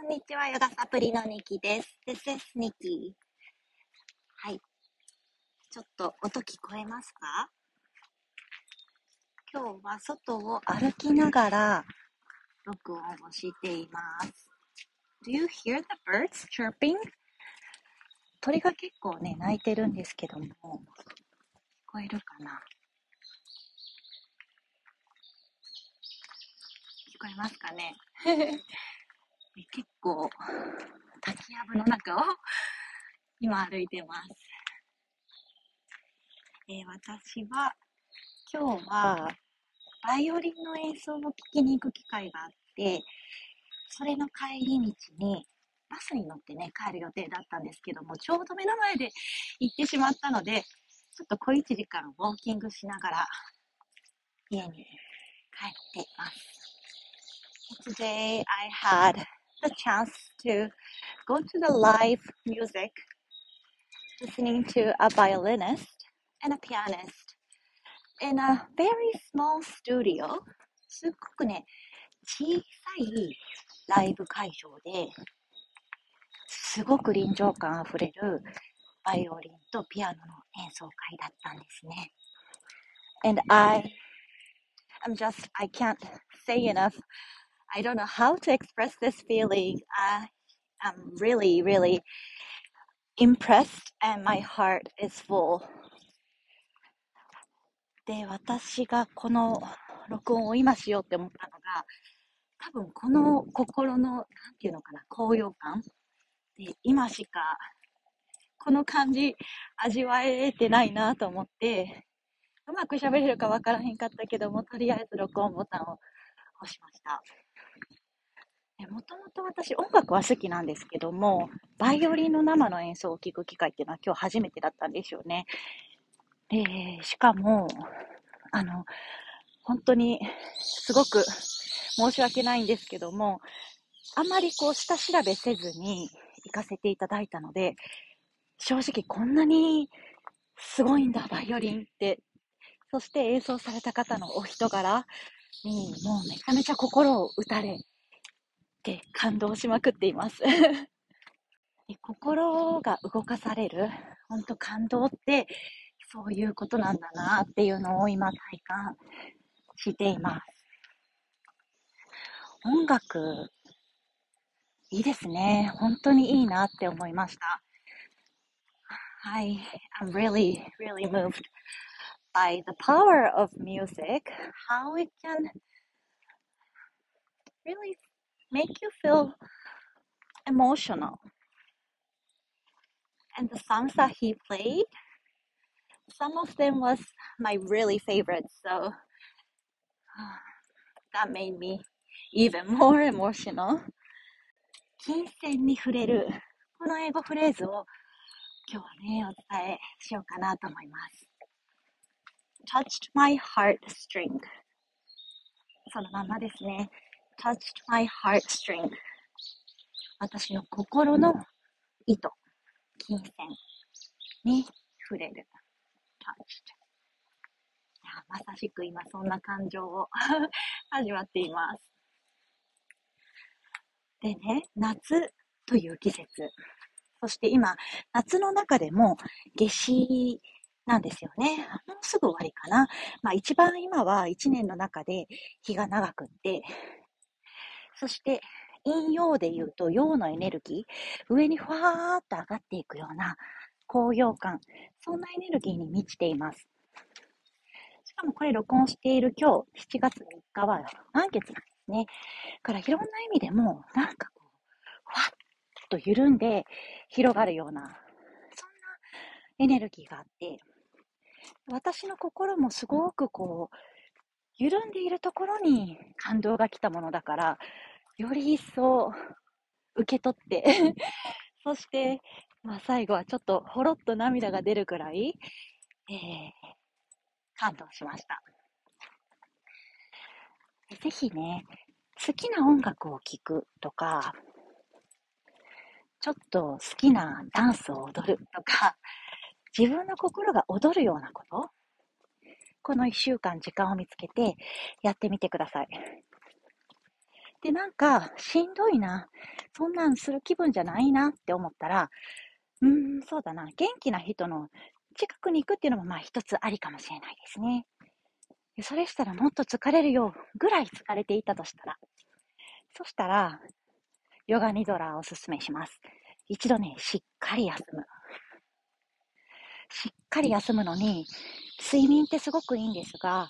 こんにちは、ヨガサプリのニキです。This is Nikki. はい。ちょっと音聞こえますか？今日は外を歩きながら録音をしています。Do you hear the birds chirping? 鳥が結構ね、鳴いてるんですけども、聞こえるかな？聞こえますかね？結構、滝やぶの中を今歩いてます。えー、私は、今日は、バイオリンの演奏を聴きに行く機会があって、それの帰り道に、バスに乗ってね、帰る予定だったんですけども、ちょうど目の前で行ってしまったので、ちょっと小1時間ウォーキングしながら、家に帰っています。Today I had the chance to go to the live music, listening to a violinist and a pianist in a very small studio. すっごくね、小さいライブ会場で、すごく臨場感あふれるバイオリンとピアノの演奏会だったんですね。And I, I'm just, I can't say enough I don't know how to express this feeling. I am really, really impressed and my heart is full. で、私がこの録音を今しようって思ったのが、多分この心の、なんていうのかな、高揚感で、今しかこの感じ味わえてないなと思って、うまく喋れるかわからへんかったけども、とりあえず録音ボタンを押しました。もともと私音楽は好きなんですけども、バイオリンの生の演奏を聴く機会っていうのは今日初めてだったんですよね。で、しかも、あの、本当にすごく申し訳ないんですけども、あまりこう下調べせずに行かせていただいたので、正直こんなにすごいんだ、バイオリンって。そして演奏された方のお人柄にもうめちゃめちゃ心を打たれて感動しまくっています 心が動かされる、本当感動ってそういうことなんだなっていうのを今体感しています。音楽、いいですね。本当にいいなって思いました。はい、I'm really, really moved by the power of music, how it can really make you feel emotional. And the songs that he played, some of them was my really favorite. So that made me even more emotional. 金銭に触れる。この英語フレーズを今日はね、お伝えしようかなと思います。touched my heartstring そのままですね。 Touched my heartstring 私の心の糸、金線に触れる。touched まさしく今そんな感情を 味わっています。でね、夏という季節。そして今、夏の中でも夏至なんですよね。もうすぐ終わりかな。まあ一番今は一年の中で日が長くって、そして、陰陽で言うと、陽のエネルギー、上にふわーっと上がっていくような高揚感、そんなエネルギーに満ちています。しかもこれ録音している今日、7月3日は満月なんですね。からいろんな意味でも、なんかこう、ふわっと緩んで広がるような、そんなエネルギーがあって、私の心もすごくこう、緩んでいるところに感動が来たものだから、より一層受け取って そして、まあ、最後はちょっとほろっと涙が出るくらい、えー、感動しました。ぜひね、好きな音楽を聴くとか、ちょっと好きなダンスを踊るとか、自分の心が踊るようなこと、この一週間時間を見つけてやってみてください。で、なんか、しんどいな。そんなんする気分じゃないなって思ったら、うーん、そうだな。元気な人の近くに行くっていうのも、まあ一つありかもしれないですね。それしたらもっと疲れるよぐらい疲れていたとしたら。そしたら、ヨガニドラをおすすめします。一度ね、しっかり休む。しっかり休むのに、睡眠ってすごくいいんですが、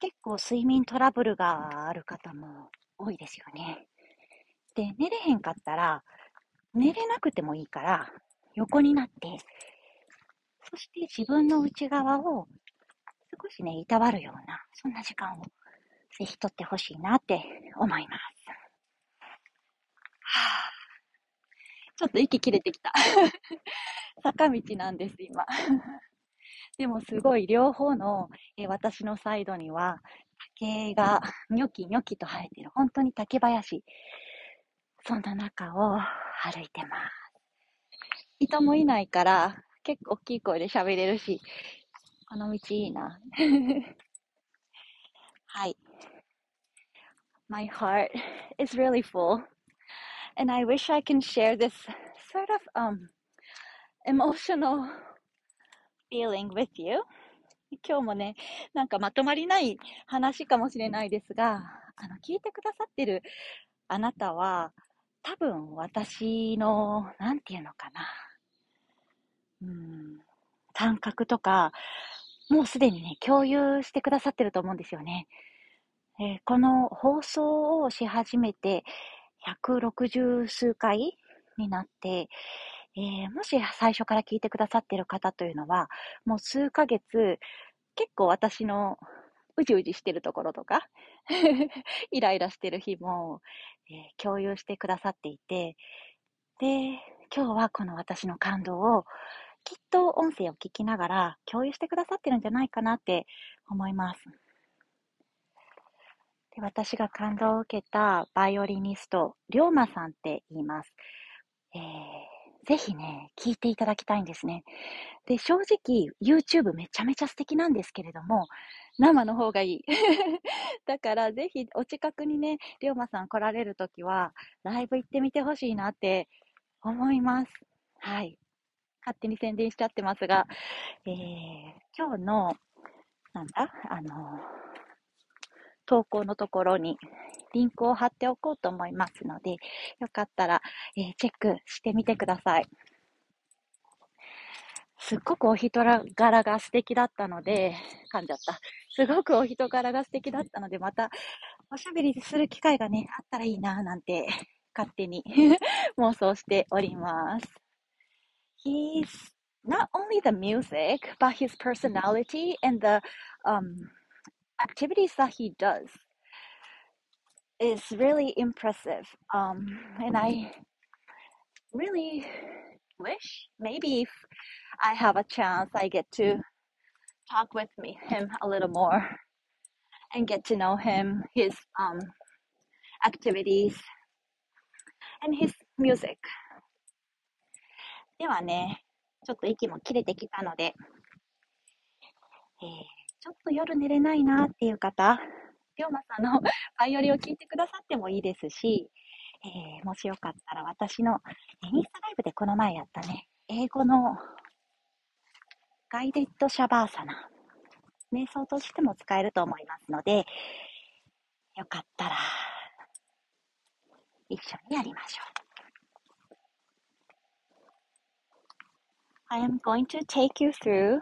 結構睡眠トラブルがある方も多いですよね。で、寝れへんかったら、寝れなくてもいいから、横になって、そして自分の内側を少しね、いたわるような、そんな時間をぜひとってほしいなって思います。はあ、ちょっと息切れてきた。坂道なんです、今。でもすごい両方の、え私のサイドには竹がニョキニョキと生えてる、本当に竹林。そんな中を歩いてます。人もいないから結構大きい声で喋れるし、この道いいな。はい。My heart is really full. And I wish I can share this sort of um, emotional feeling with you. 今日もね、なんかまとまりない話かもしれないですが、あの、聞いてくださってるあなたは、多分私の、なんていうのかな。うん、感覚とか、もうすでにね、共有してくださってると思うんですよね。えー、この放送をし始めて、160数回になって、えー、もし最初から聞いてくださってる方というのは、もう数ヶ月、結構私のうじうじしてるところとか イライラしてる日も、えー、共有してくださっていて、で、今日はこの私の感動をきっと音声を聞きながら共有してくださってるんじゃないかなって思います。で私が感動を受けたバイオリニスト、りょうまさんって言います。えー、ぜひね、聞いていただきたいんですね。で、正直、YouTube めちゃめちゃ素敵なんですけれども、生の方がいい。だから、ぜひ、お近くにね、りょうまさん来られるときは、ライブ行ってみてほしいなって思います。はい。勝手に宣伝しちゃってますが、えー、今日の、なんだ、あの投稿のところにリンクを貼っておこうと思いますので、よかったら、えー、チェックしてみてください。すっごくお人柄が素敵だったので、噛んじゃった。すごくお人柄が素敵だったので、またおしゃべりする機会がね、あったらいいな、なんて勝手に妄想しております。He's not only the music, but his personality and the um, activities that he does is really impressive. Um, and I really wish maybe if I have a chance, I get to talk with me, him a little more and get to know him, his um, activities, and his music. ではね、ちょっと息も切れてきたので、えーちょっと夜寝れないなっていう方、龍馬さんのバイオリンを聴いてくださってもいいですし、えー、もしよかったら私のインスタライブでこの前やったね、英語のガイデッドシャバーサナ、瞑想としても使えると思いますので、よかったら一緒にやりましょう。I am going to take you through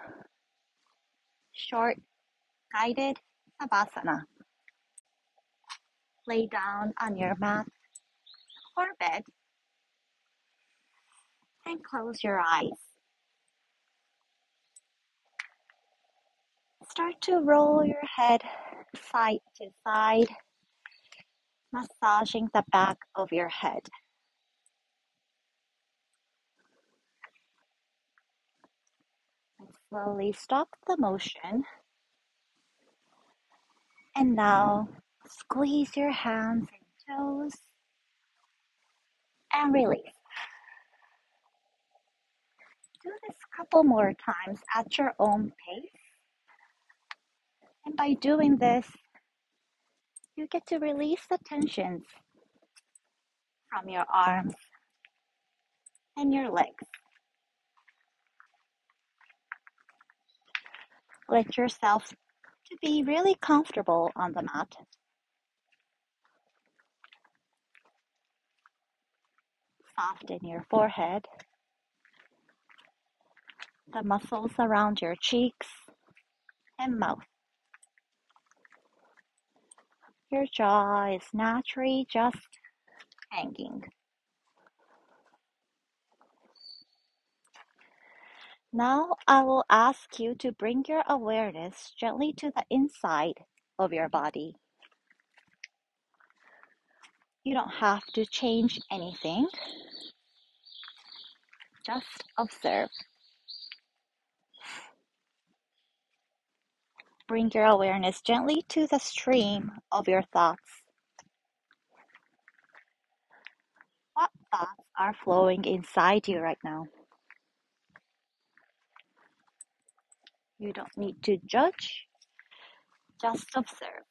short guided savasana. Lay down on your mat or bed and close your eyes. Start to roll your head side to side, massaging the back of your head. And slowly stop the motion and now squeeze your hands and toes and release. Do this a couple more times at your own pace. And by doing this, you get to release the tensions from your arms and your legs. Let yourself to be really comfortable on the mat. Soften your forehead, the muscles around your cheeks and mouth. Your jaw is naturally just hanging. Now I will ask you to bring your awareness gently to the inside of your body. You don't have to change anything. Just observe. Bring your awareness gently to the stream of your thoughts. What thoughts are flowing inside you right now? You don't need to judge, just observe.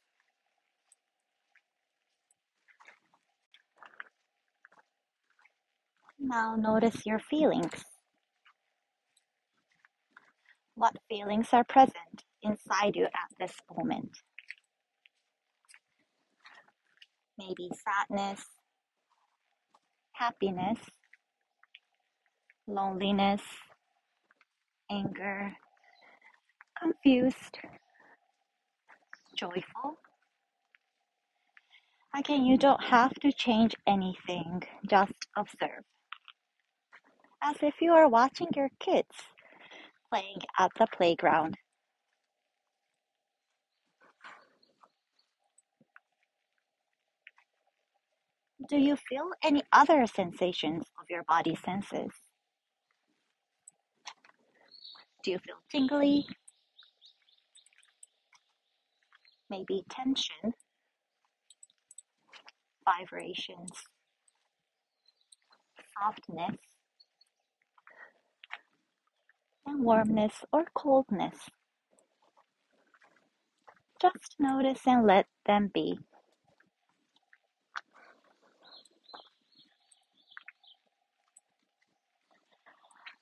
Now notice your feelings. What feelings are present inside you at this moment? Maybe sadness, happiness, loneliness, anger, confused, joyful. Again, you don't have to change anything, just observe. As if you are watching your kids playing at the playground. Do you feel any other sensations of your body senses? Do you feel tingly? Maybe tension, vibrations, softness, and warmness or coldness. Just notice and let them be.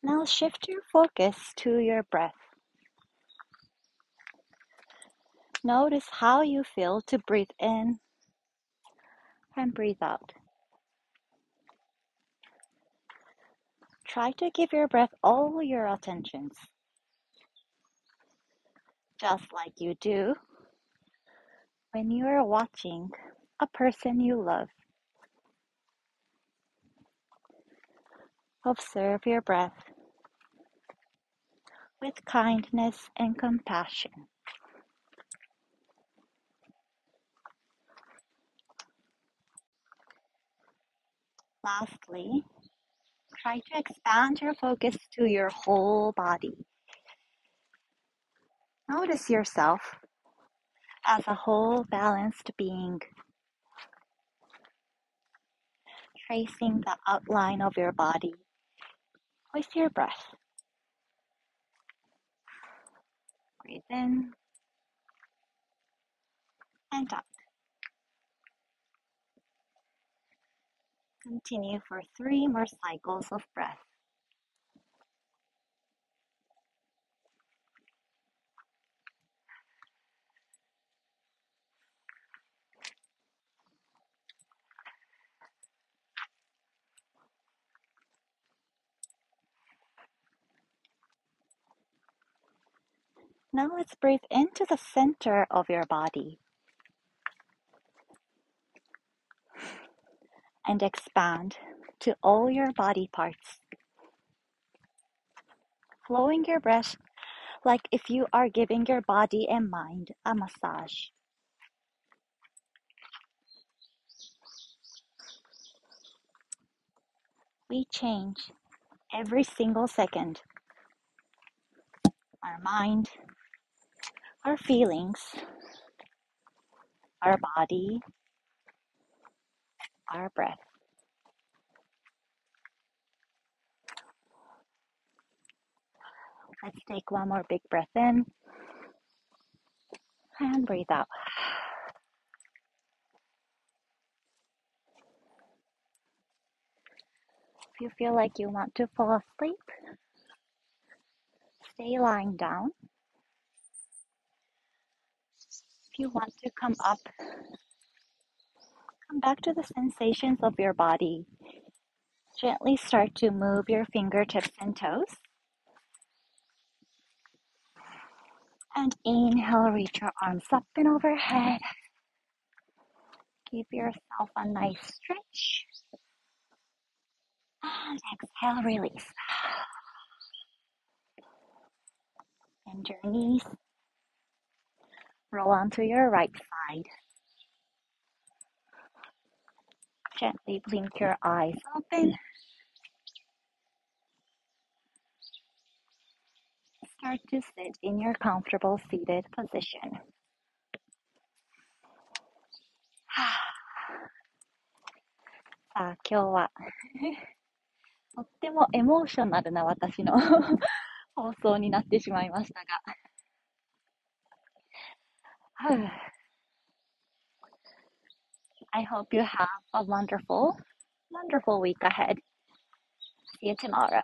Now shift your focus to your breath. Notice how you feel to breathe in and breathe out. Try to give your breath all your attentions, just like you do when you are watching a person you love. Observe your breath with kindness and compassion. Lastly, try to expand your focus to your whole body. Notice yourself as a whole balanced being, tracing the outline of your body with your breath. Breathe in and out. Continue for three more cycles of breath. Now let's breathe into the center of your body and expand to all your body parts. Flowing your breath like if you are giving your body and mind a massage. We change every single second. Our mind, our feelings, our body, our breath. Let's take one more big breath in and breathe out. If you feel like you want to fall asleep, stay lying down. If you want to come up, come back to the sensations of your body. Gently start to move your fingertips and toes. And inhale, reach your arms up and overhead. Give yourself a nice stretch. And exhale, release. Bend your knees. Roll onto your right side. Gently blink your eyes open. Start to sit in your comfortable seated position. さあ、今日はとってもエモーショナルな私の放送になってしまいましたが。I hope you have a wonderful, wonderful week ahead. See you tomorrow.